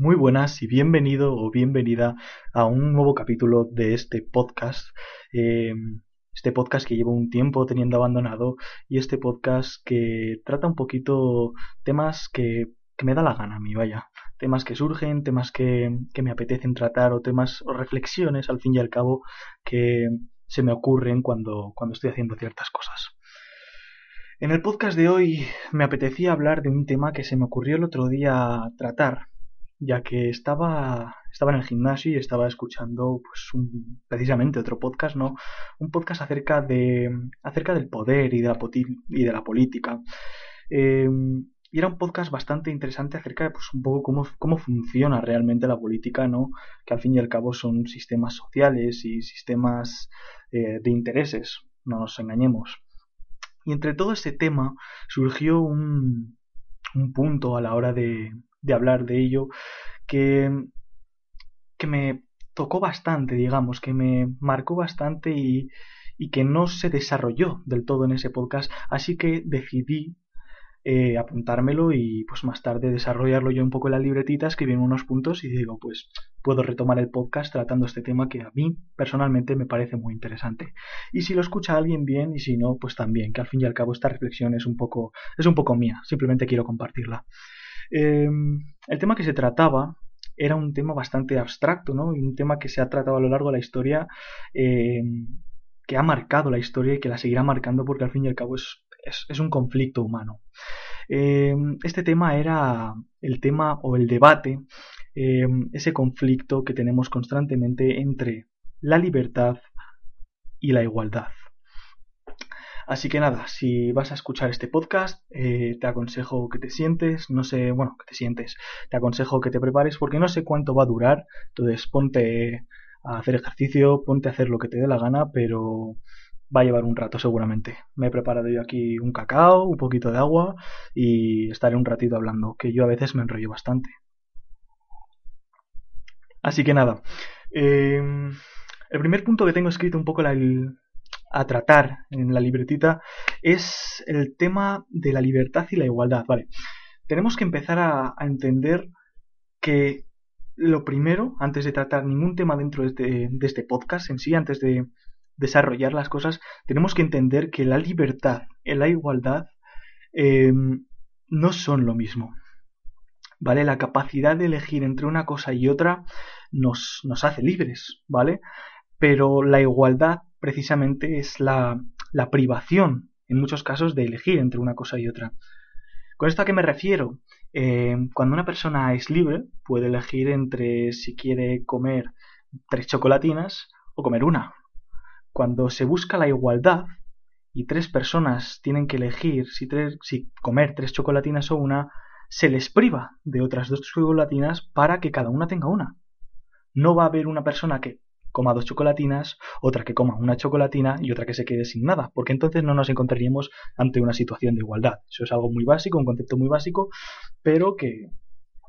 Muy buenas y bienvenido o bienvenida a un nuevo capítulo de este podcast. Eh, este podcast que llevo un tiempo teniendo abandonado y este podcast que trata un poquito temas que, me da la gana a mí, vaya. Temas que surgen, temas que, que me apetecen tratar o temas o reflexiones al fin y al cabo que se me ocurren cuando, cuando estoy haciendo ciertas cosas. En el podcast de hoy me apetecía hablar de un tema que se me ocurrió el otro día tratar ya que estaba, estaba en el gimnasio y estaba escuchando pues precisamente otro podcast, ¿no? Un podcast acerca de acerca del poder y de la, y de la política. Em, y era un podcast bastante interesante acerca de pues un poco cómo, cómo funciona realmente la política, ¿no? Que al fin y al cabo son sistemas sociales y sistemas eh, de intereses, no nos engañemos. Y entre todo este tema surgió un, un punto a la hora de, de hablar de ello, que, que me tocó bastante, digamos, que me marcó bastante y, y que no se desarrolló del todo en ese podcast, así que decidí eh, apuntármelo y pues más tarde desarrollarlo yo un poco en la libretita, escribir unos puntos y digo pues puedo retomar el podcast tratando este tema que a mí personalmente me parece muy interesante. Y si lo escucha alguien bien y si no pues también, que al fin y al cabo esta reflexión es un poco es un poco mía, simplemente quiero compartirla. Em, el tema que se trataba era un tema bastante abstracto, ¿no? Un tema que se ha tratado a lo largo de la historia, em, que ha marcado la historia y que la seguirá marcando porque al fin y al cabo es, es, un conflicto humano. Em, este tema era el tema o el debate, ese conflicto que tenemos constantemente entre la libertad y la igualdad. Así que nada, si vas a escuchar este podcast, eh, te aconsejo que te sientes, no sé, bueno, que te sientes, te aconsejo que te prepares porque no sé cuánto va a durar, entonces ponte a hacer ejercicio, ponte a hacer lo que te dé la gana, pero va a llevar un rato seguramente. Me he preparado yo aquí un cacao, un poquito de agua y estaré un ratito hablando, que yo a veces me enrollo bastante. Así que nada, eh, el primer punto que tengo escrito un poco la, a tratar en la libretita es el tema de la libertad y la igualdad. Vale, tenemos que empezar a, entender que lo primero, antes de tratar ningún tema dentro de este, de este, podcast en sí, antes de desarrollar las cosas, tenemos que entender que la libertad y la igualdad eh, no son lo mismo. ¿Vale? La capacidad de elegir entre una cosa y otra nos, nos hace libres, ¿vale? Pero la igualdad precisamente es la, privación, en muchos casos, de elegir entre una cosa y otra. ¿Con esto a qué me refiero? Eh, cuando una persona es libre, puede elegir entre si quiere comer tres chocolatinas o comer una. Cuando se busca la igualdad y tres personas tienen que elegir si, si comer tres chocolatinas o una, se les priva de otras dos chocolatinas para que cada una tenga una. No va a haber una persona que coma dos chocolatinas, otra que coma una chocolatina y otra que se quede sin nada, porque entonces no nos encontraríamos ante una situación de igualdad. Eso es algo muy básico, un concepto muy básico, pero que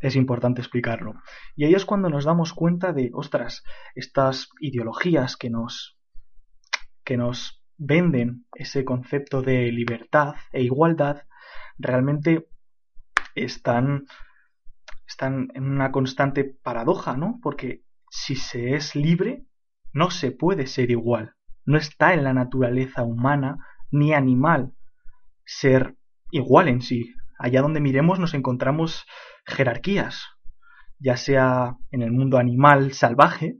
es importante explicarlo. Y ahí es cuando nos damos cuenta de, ostras, estas ideologías que nos que nos venden ese concepto de libertad e igualdad realmente están están en una constante paradoja, ¿no? Porque si se es libre, no se puede ser igual. No está en la naturaleza humana ni animal ser igual en sí. Allá donde miremos nos encontramos jerarquías, ya sea en el mundo animal salvaje,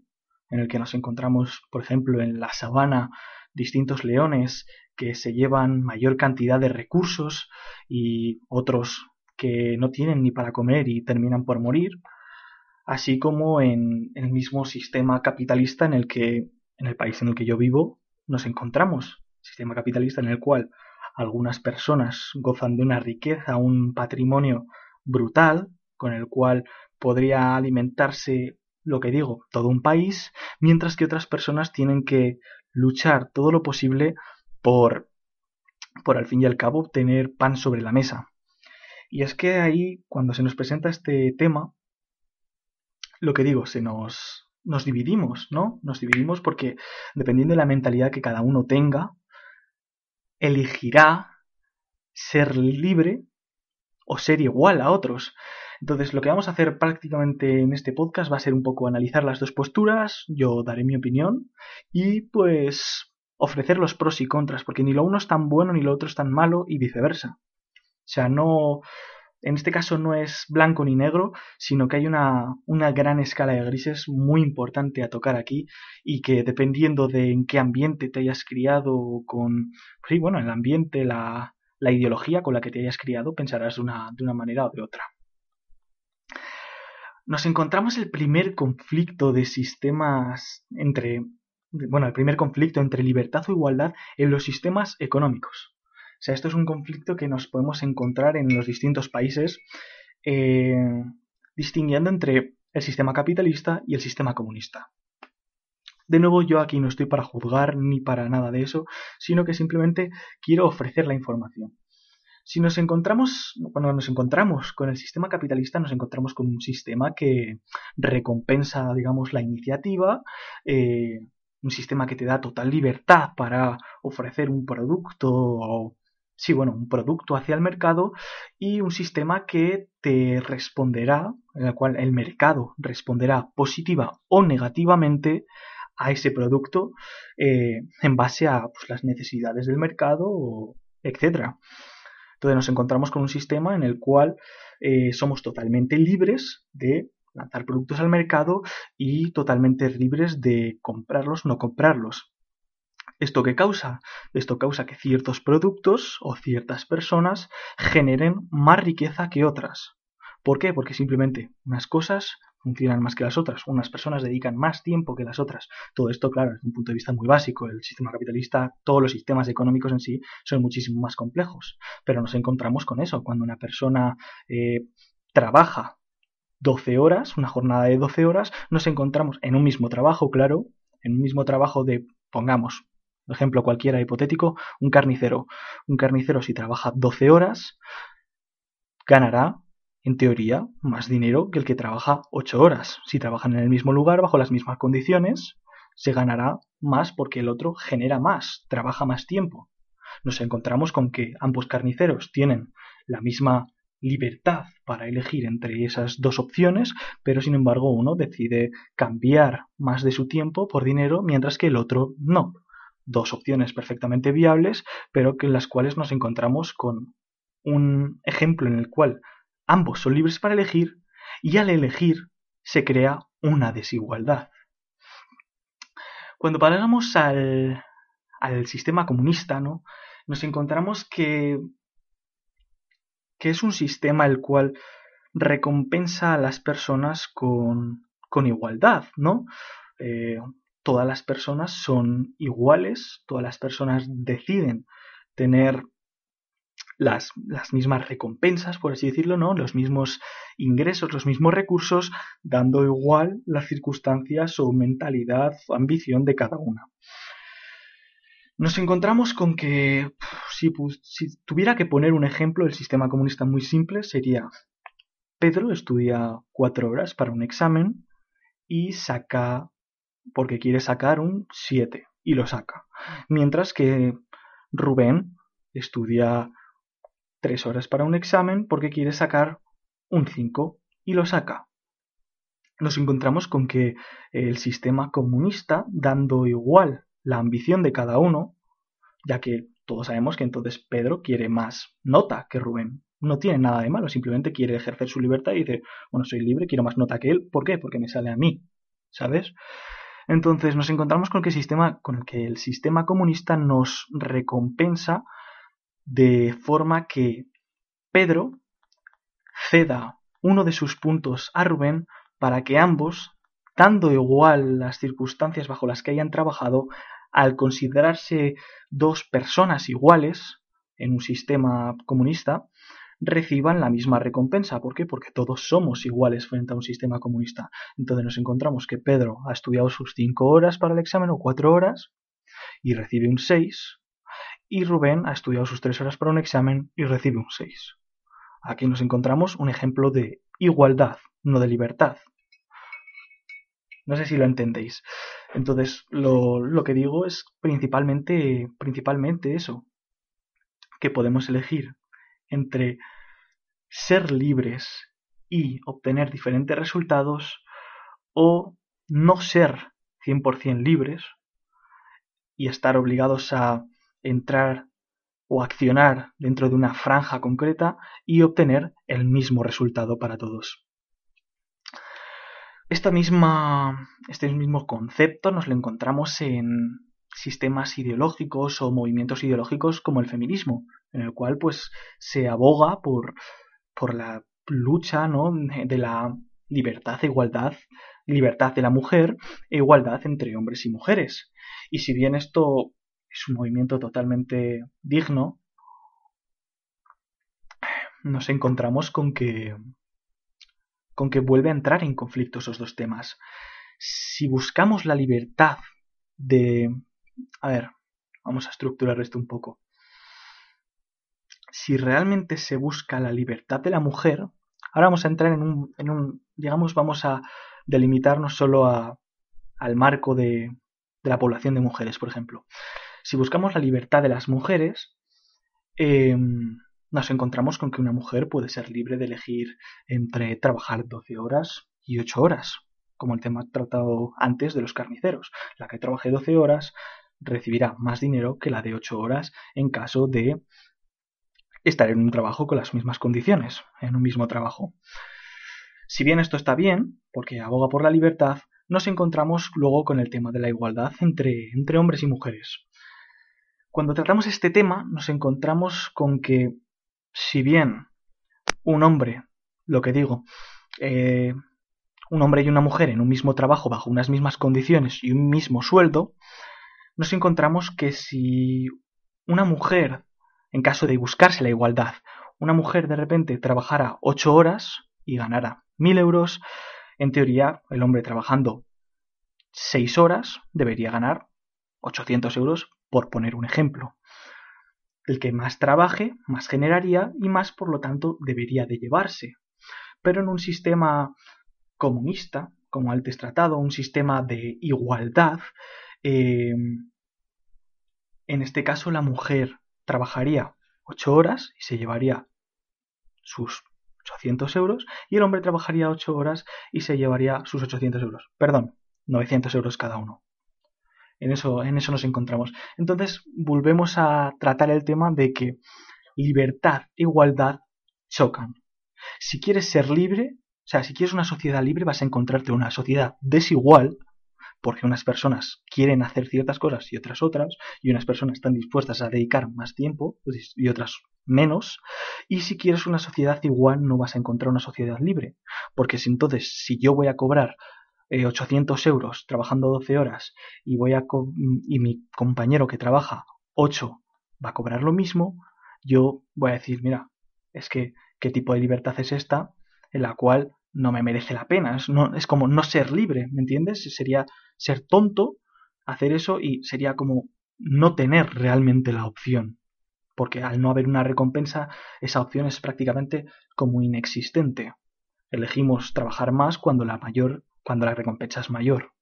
en el que nos encontramos, por ejemplo, en la sabana, distintos leones que se llevan mayor cantidad de recursos y otros que no tienen ni para comer y terminan por morir, así como en, el mismo sistema capitalista en el que, en el país en el que yo vivo, nos encontramos. Sistema capitalista en el cual algunas personas gozan de una riqueza, un patrimonio brutal, con el cual podría alimentarse, lo que digo, todo un país, mientras que otras personas tienen que luchar todo lo posible por, por al fin y al cabo, tener pan sobre la mesa. Y es que ahí, cuando se nos presenta este tema, lo que digo, se nos, nos dividimos, ¿no? Nos dividimos porque dependiendo de la mentalidad que cada uno tenga, elegirá ser libre o ser igual a otros. Entonces, lo que vamos a hacer prácticamente en este podcast va a ser un poco analizar las dos posturas, yo daré mi opinión y pues ofrecer los pros y contras, porque ni lo uno es tan bueno ni lo otro es tan malo y viceversa. O sea, no, en este caso no es blanco ni negro, sino que hay una, una, gran escala de grises muy importante a tocar aquí y que dependiendo de en qué ambiente te hayas criado con, sí, bueno, el ambiente, la, la ideología con la que te hayas criado, pensarás de una, de una manera o de otra. Nos encontramos el primer conflicto de sistemas entre, bueno, el primer conflicto entre libertad o igualdad en los sistemas económicos. O sea, esto es un conflicto que nos podemos encontrar en los distintos países, eh, distinguiendo entre el sistema capitalista y el sistema comunista. De nuevo, yo aquí no estoy para juzgar ni para nada de eso, sino que simplemente quiero ofrecer la información. Si nos encontramos, cuando nos encontramos con el sistema capitalista, nos encontramos con un sistema que recompensa, digamos, la iniciativa, eh, un sistema que te da total libertad para ofrecer un producto o sí, bueno, un producto hacia el mercado y un sistema que te responderá, en el cual el mercado responderá positiva o negativamente a ese producto eh, en base a pues, las necesidades del mercado, etc. Entonces nos encontramos con un sistema en el cual eh, somos totalmente libres de lanzar productos al mercado y totalmente libres de comprarlos o no comprarlos. ¿Esto qué causa? Esto causa que ciertos productos o ciertas personas generen más riqueza que otras. ¿Por qué? Porque simplemente unas cosas funcionan más que las otras, unas personas dedican más tiempo que las otras. Todo esto, claro, desde un punto de vista muy básico. El sistema capitalista, todos los sistemas económicos en sí son muchísimo más complejos. Pero nos encontramos con eso, cuando una persona eh, trabaja 12 horas, una jornada de 12 horas, nos encontramos en un mismo trabajo, claro, en un mismo trabajo de, pongamos, ejemplo cualquiera hipotético, un carnicero. Un carnicero si trabaja 12 horas ganará, en teoría, más dinero que el que trabaja 8 horas. Si trabajan en el mismo lugar, bajo las mismas condiciones, se ganará más porque el otro genera más, trabaja más tiempo. Nos encontramos con que ambos carniceros tienen la misma libertad para elegir entre esas dos opciones, pero sin embargo uno decide cambiar más de su tiempo por dinero, mientras que el otro no dos opciones perfectamente viables, pero en las cuales nos encontramos con un ejemplo en el cual ambos son libres para elegir y al elegir se crea una desigualdad. Cuando pasamos al, al sistema comunista, ¿no? nos encontramos que, que es un sistema el cual recompensa a las personas con, con igualdad, ¿no? Eh, todas las personas son iguales, todas las personas deciden tener las, las, mismas recompensas, por así decirlo, ¿no? Los mismos ingresos, los mismos recursos, dando igual las circunstancias o mentalidad o ambición de cada una. Nos encontramos con que, si, si tuviera que poner un ejemplo, el sistema comunista muy simple sería Pedro estudia cuatro horas para un examen y saca porque quiere sacar un 7 y lo saca. Mientras que Rubén estudia 3 horas para un examen porque quiere sacar un 5 y lo saca. Nos encontramos con que el sistema comunista, dando igual la ambición de cada uno, ya que todos sabemos que entonces Pedro quiere más nota que Rubén. No tiene nada de malo, simplemente quiere ejercer su libertad y dice, bueno, soy libre, quiero más nota que él. ¿Por qué? Porque me sale a mí, ¿sabes? Entonces nos encontramos con, que sistema, el que el sistema comunista nos recompensa de forma que Pedro ceda uno de sus puntos a Rubén para que ambos, dando igual las circunstancias bajo las que hayan trabajado, al considerarse dos personas iguales en un sistema comunista, reciban la misma recompensa. ¿Por qué? Porque todos somos iguales frente a un sistema comunista. Entonces nos encontramos que Pedro ha estudiado sus 5 horas para el examen o 4 horas y recibe un 6 y Rubén ha estudiado sus 3 horas para un examen y recibe un 6. Aquí nos encontramos un ejemplo de igualdad, no de libertad. No sé si lo entendéis. Entonces, lo, lo que digo es principalmente, principalmente eso, que podemos elegir entre ser libres y obtener diferentes resultados o no ser 100% libres y estar obligados a entrar o accionar dentro de una franja concreta y obtener el mismo resultado para todos. Esta misma, este mismo concepto nos lo encontramos en sistemas ideológicos o movimientos ideológicos como el feminismo, en el cual pues se aboga por, por la lucha ¿no? de la libertad igualdad, libertad de la mujer e igualdad entre hombres y mujeres. Y si bien esto es un movimiento totalmente digno, nos encontramos con que con que vuelve a entrar en conflicto esos dos temas. Si buscamos la libertad de... A ver, vamos a estructurar esto un poco. Si realmente se busca la libertad de la mujer, ahora vamos a entrar en un, en un digamos, vamos a delimitarnos solo a, al marco de, la población de mujeres, por ejemplo. Si buscamos la libertad de las mujeres, eh, nos encontramos con que una mujer puede ser libre de elegir entre trabajar 12 horas y 8 horas, como el tema tratado antes de los carniceros. La que trabaje 12 horas recibirá más dinero que la de 8 horas en caso de estar en un trabajo con las mismas condiciones, en un mismo trabajo. Si bien esto está bien, porque aboga por la libertad, nos encontramos luego con el tema de la igualdad entre, entre hombres y mujeres. Cuando tratamos este tema nos encontramos con que si bien un hombre, lo que digo, eh, un hombre y una mujer en un mismo trabajo bajo unas mismas condiciones y un mismo sueldo, nos encontramos que si una mujer, en caso de buscarse la igualdad, una mujer de repente trabajara ocho horas y ganara mil euros, en teoría el hombre trabajando seis horas debería ganar 800 euros, por poner un ejemplo. El que más trabaje, más generaría y más, por lo tanto, debería de llevarse. Pero en un sistema comunista, como antes tratado, un sistema de igualdad, eh, en este caso la mujer trabajaría 8 horas y se llevaría sus 800 euros y el hombre trabajaría 8 horas y se llevaría sus 800 euros. Perdón, 900 euros cada uno. En eso, en eso nos encontramos. Entonces, volvemos a tratar el tema de que libertad e igualdad chocan. Si quieres ser libre, o sea, si quieres una sociedad libre, vas a encontrarte una sociedad desigual, porque unas personas quieren hacer ciertas cosas y otras otras, y unas personas están dispuestas a dedicar más tiempo y otras menos, y si quieres una sociedad igual no vas a encontrar una sociedad libre, porque si entonces si yo voy a cobrar 800 eh, euros trabajando 12 horas y, voy a y mi compañero que trabaja 8 va a cobrar lo mismo, yo voy a decir, mira, es que qué tipo de libertad es esta en la cual no me merece la pena. Es, no, es como no ser libre, ¿me entiendes? Sería ser tonto hacer eso y sería como no tener realmente la opción. Porque al no haber una recompensa, esa opción es prácticamente como inexistente. Elegimos trabajar más cuando la mayor cuando la recompensa es mayor.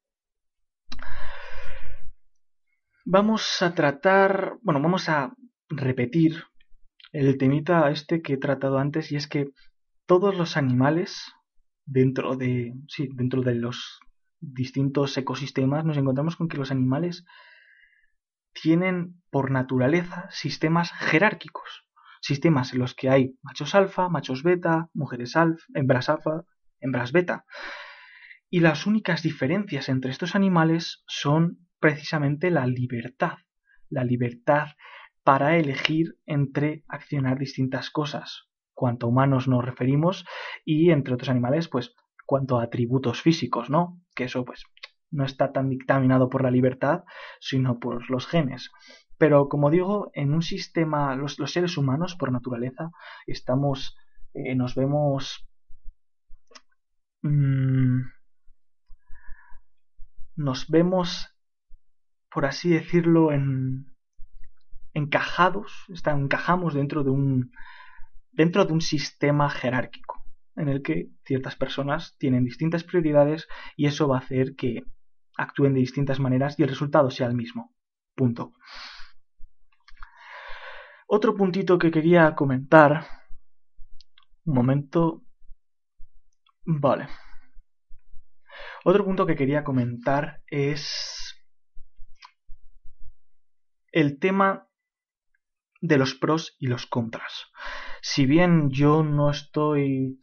Vamos a tratar, bueno, vamos a repetir el temita este que he tratado antes y es que todos los animales dentro de, sí, dentro de los distintos ecosistemas nos encontramos con que los animales tienen por naturaleza sistemas jerárquicos, sistemas en los que hay machos alfa, machos beta, mujeres alfa, hembras alfa, hembras beta. Y las únicas diferencias entre estos animales son precisamente la libertad, la libertad para elegir entre accionar distintas cosas, cuanto humanos nos referimos, y entre otros animales, pues cuanto a atributos físicos, ¿no? Que eso pues no está tan dictaminado por la libertad, sino por los genes. Pero como digo, en un sistema, los, seres humanos por naturaleza estamos, eh, nos vemos, mm, nos vemos, por así decirlo, en, encajados, está, encajamos dentro de un, dentro de un sistema jerárquico en el que ciertas personas tienen distintas prioridades y eso va a hacer que actúen de distintas maneras y el resultado sea el mismo. Punto. Otro puntito que quería comentar. Un momento. Vale. Otro punto que quería comentar es el tema de los pros y los contras. Si bien yo no estoy,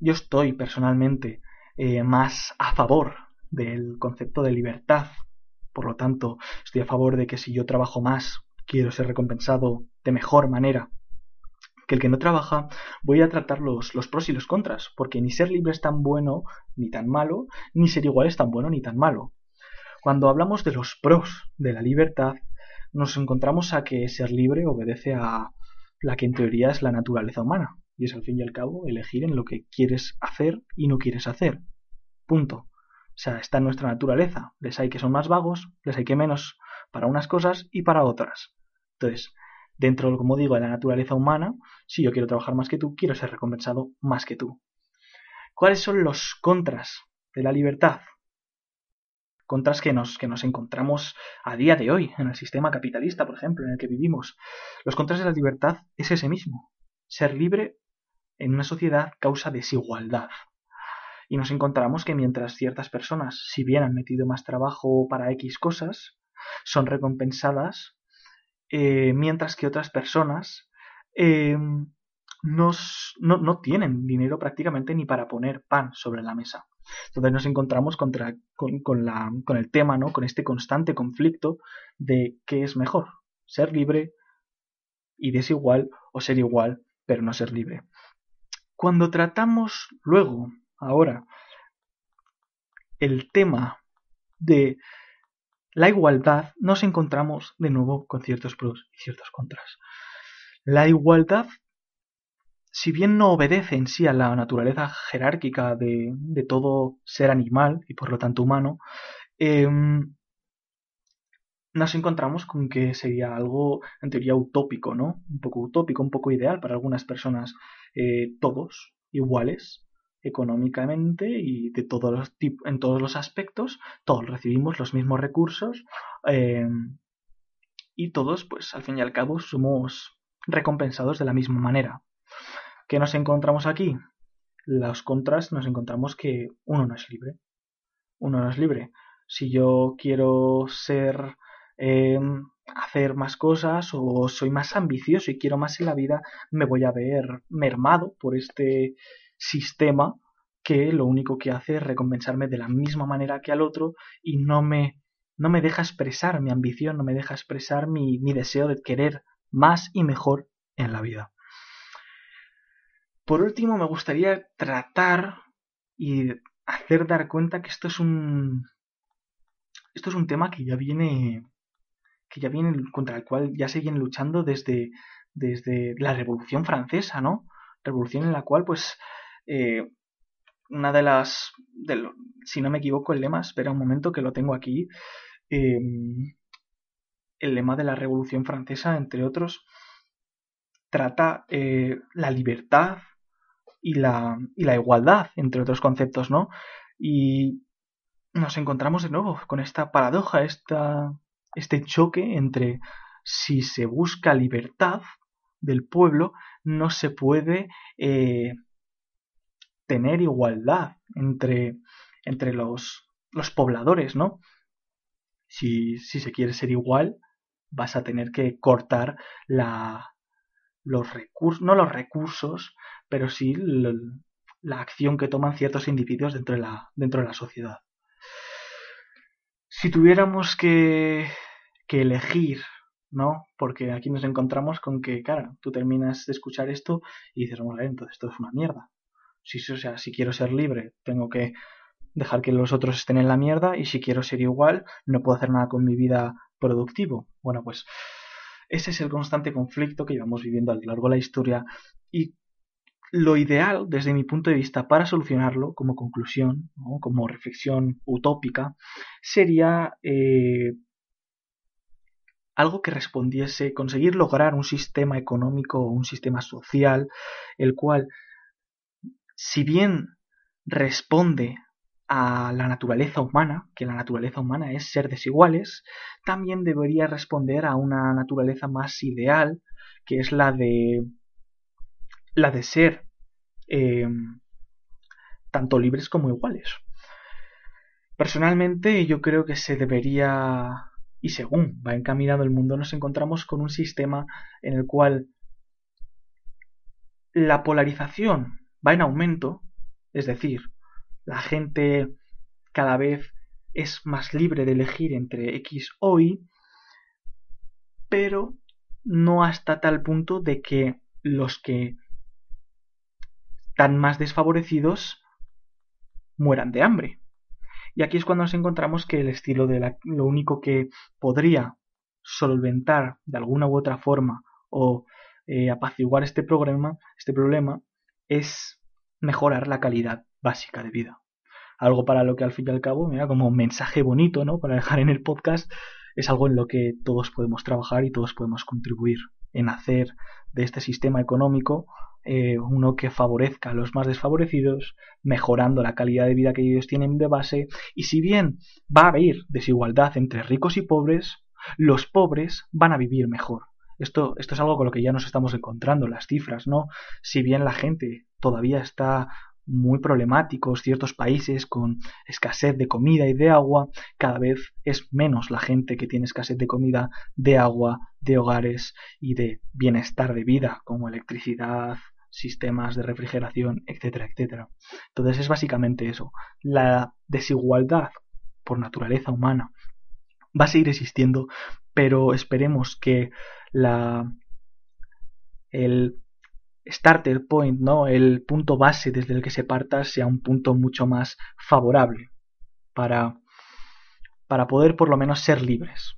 yo estoy personalmente eh, más a favor del concepto de libertad, por lo tanto estoy a favor de que si yo trabajo más quiero ser recompensado de mejor manera que el que no trabaja, voy a tratar los, los, pros y los contras, porque ni ser libre es tan bueno ni tan malo, ni ser igual es tan bueno ni tan malo. Cuando hablamos de los pros de la libertad, nos encontramos a que ser libre obedece a la que en teoría es la naturaleza humana, y es al fin y al cabo elegir en lo que quieres hacer y no quieres hacer. Punto. O sea, está en nuestra naturaleza. Les hay que son más vagos, les hay que menos para unas cosas y para otras. Entonces, dentro, como digo, de la naturaleza humana, si yo quiero trabajar más que tú, quiero ser recompensado más que tú. ¿Cuáles son los contras de la libertad? contras que nos, que nos encontramos a día de hoy en el sistema capitalista, por ejemplo, en el que vivimos. Los contras de la libertad es ese mismo. Ser libre en una sociedad causa desigualdad. Y nos encontramos que mientras ciertas personas, si bien han metido más trabajo para X cosas, son recompensadas, eh, mientras que otras personas eh, no, no, tienen dinero prácticamente ni para poner pan sobre la mesa. Entonces nos encontramos contra, con, la, con el tema, ¿no? con este constante conflicto de qué es mejor, ser libre y desigual o ser igual pero no ser libre. Cuando tratamos luego, ahora, el tema de la igualdad, nos encontramos de nuevo con ciertos pros y ciertos contras. La igualdad si bien no obedece en sí a la naturaleza jerárquica de, todo ser animal y por lo tanto humano, em, nos encontramos con que sería algo en teoría utópico, ¿no? Un poco utópico, un poco ideal para algunas personas, eh, todos iguales económicamente y de todos los en todos los aspectos, todos recibimos los mismos recursos em, y todos, pues al fin y al cabo, somos recompensados de la misma manera. ¿Qué nos encontramos aquí? Los contras nos encontramos que uno no es libre. Uno no es libre. Si yo quiero ser em, hacer más cosas o soy más ambicioso y quiero más en la vida, me voy a ver mermado por este sistema que lo único que hace es recompensarme de la misma manera que al otro y no me, no me deja expresar mi ambición, no me deja expresar mi, mi deseo de querer más y mejor en la vida. Por último, me gustaría tratar y hacer dar cuenta que esto es un. Esto es un tema que ya viene. Que ya viene. contra el cual ya se viene luchando desde. desde la Revolución Francesa, ¿no? Revolución en la cual, pues. Eh, una de las. si no me equivoco, el lema, espera un momento que lo tengo aquí. Em, el lema de la Revolución Francesa, entre otros, trata eh, la libertad, y la, y la igualdad, entre otros conceptos, ¿no? Y nos encontramos de nuevo con esta paradoja, esta, este choque entre si se busca libertad del pueblo, no se puede eh, tener igualdad entre, entre los, los pobladores, ¿no? Si, si se quiere ser igual, vas a tener que cortar la, los recursos, no los recursos, pero sí la acción que toman ciertos individuos dentro de la, dentro de la sociedad. Si tuviéramos que, que elegir, ¿no? Porque aquí nos encontramos con que, cara, tú terminas de escuchar esto y dices, bueno, entonces esto es una mierda. Si, o sea, si quiero ser libre, tengo que dejar que los otros estén en la mierda y si quiero ser igual, no puedo hacer nada con mi vida productivo. Bueno, pues ese es el constante conflicto que llevamos viviendo a lo largo de la historia y lo ideal, desde mi punto de vista, para solucionarlo, como conclusión, como reflexión utópica, sería eh, algo que respondiese, conseguir lograr un sistema económico o un sistema social, el cual, si bien responde a la naturaleza humana, que la naturaleza humana es ser desiguales, también debería responder a una naturaleza más ideal, que es la de la de ser em, tanto libres como iguales. Personalmente yo creo que se debería y según va encaminado el mundo nos encontramos con un sistema en el cual la polarización va en aumento, es decir, la gente cada vez es más libre de elegir entre X o Y, pero no hasta tal punto de que los que están más desfavorecidos mueran de hambre. Y aquí es cuando nos encontramos que el estilo de la, lo único que podría solventar de alguna u otra forma o eh, apaciguar este problema, este problema es mejorar la calidad básica de vida. Algo para lo que al fin y al cabo, mira, como mensaje bonito, ¿no? Para dejar en el podcast, es algo en lo que todos podemos trabajar y todos podemos contribuir en hacer de este sistema económico eh, uno que favorezca a los más desfavorecidos, mejorando la calidad de vida que ellos tienen de base, y si bien va a haber desigualdad entre ricos y pobres, los pobres van a vivir mejor. Esto, esto es algo con lo que ya nos estamos encontrando, las cifras, ¿no? Si bien la gente todavía está muy problemáticos, ciertos países con escasez de comida y de agua, cada vez es menos la gente que tiene escasez de comida, de agua, de hogares y de bienestar de vida, como electricidad, sistemas de refrigeración, etcétera, etcétera. Entonces es básicamente eso. La desigualdad por naturaleza humana va a seguir existiendo, pero esperemos que la el starter point, ¿no? El punto base desde el que se parta sea un punto mucho más favorable para, para poder por lo menos ser libres,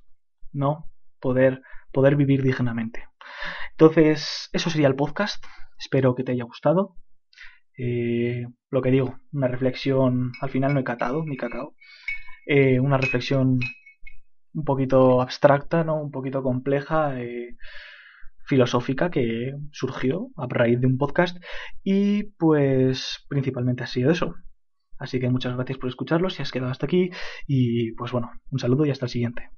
¿no? Poder, poder vivir dignamente. Entonces, eso sería el podcast. Espero que te haya gustado. Eh, lo que digo, una reflexión, al final no he catado mi cacao. Eh, una reflexión un poquito abstracta, ¿no? Un poquito compleja. Eh, filosófica que surgió a raíz de un podcast y pues principalmente ha sido eso. Así que muchas gracias por escucharlo si has quedado hasta aquí y pues bueno, un saludo y hasta el siguiente.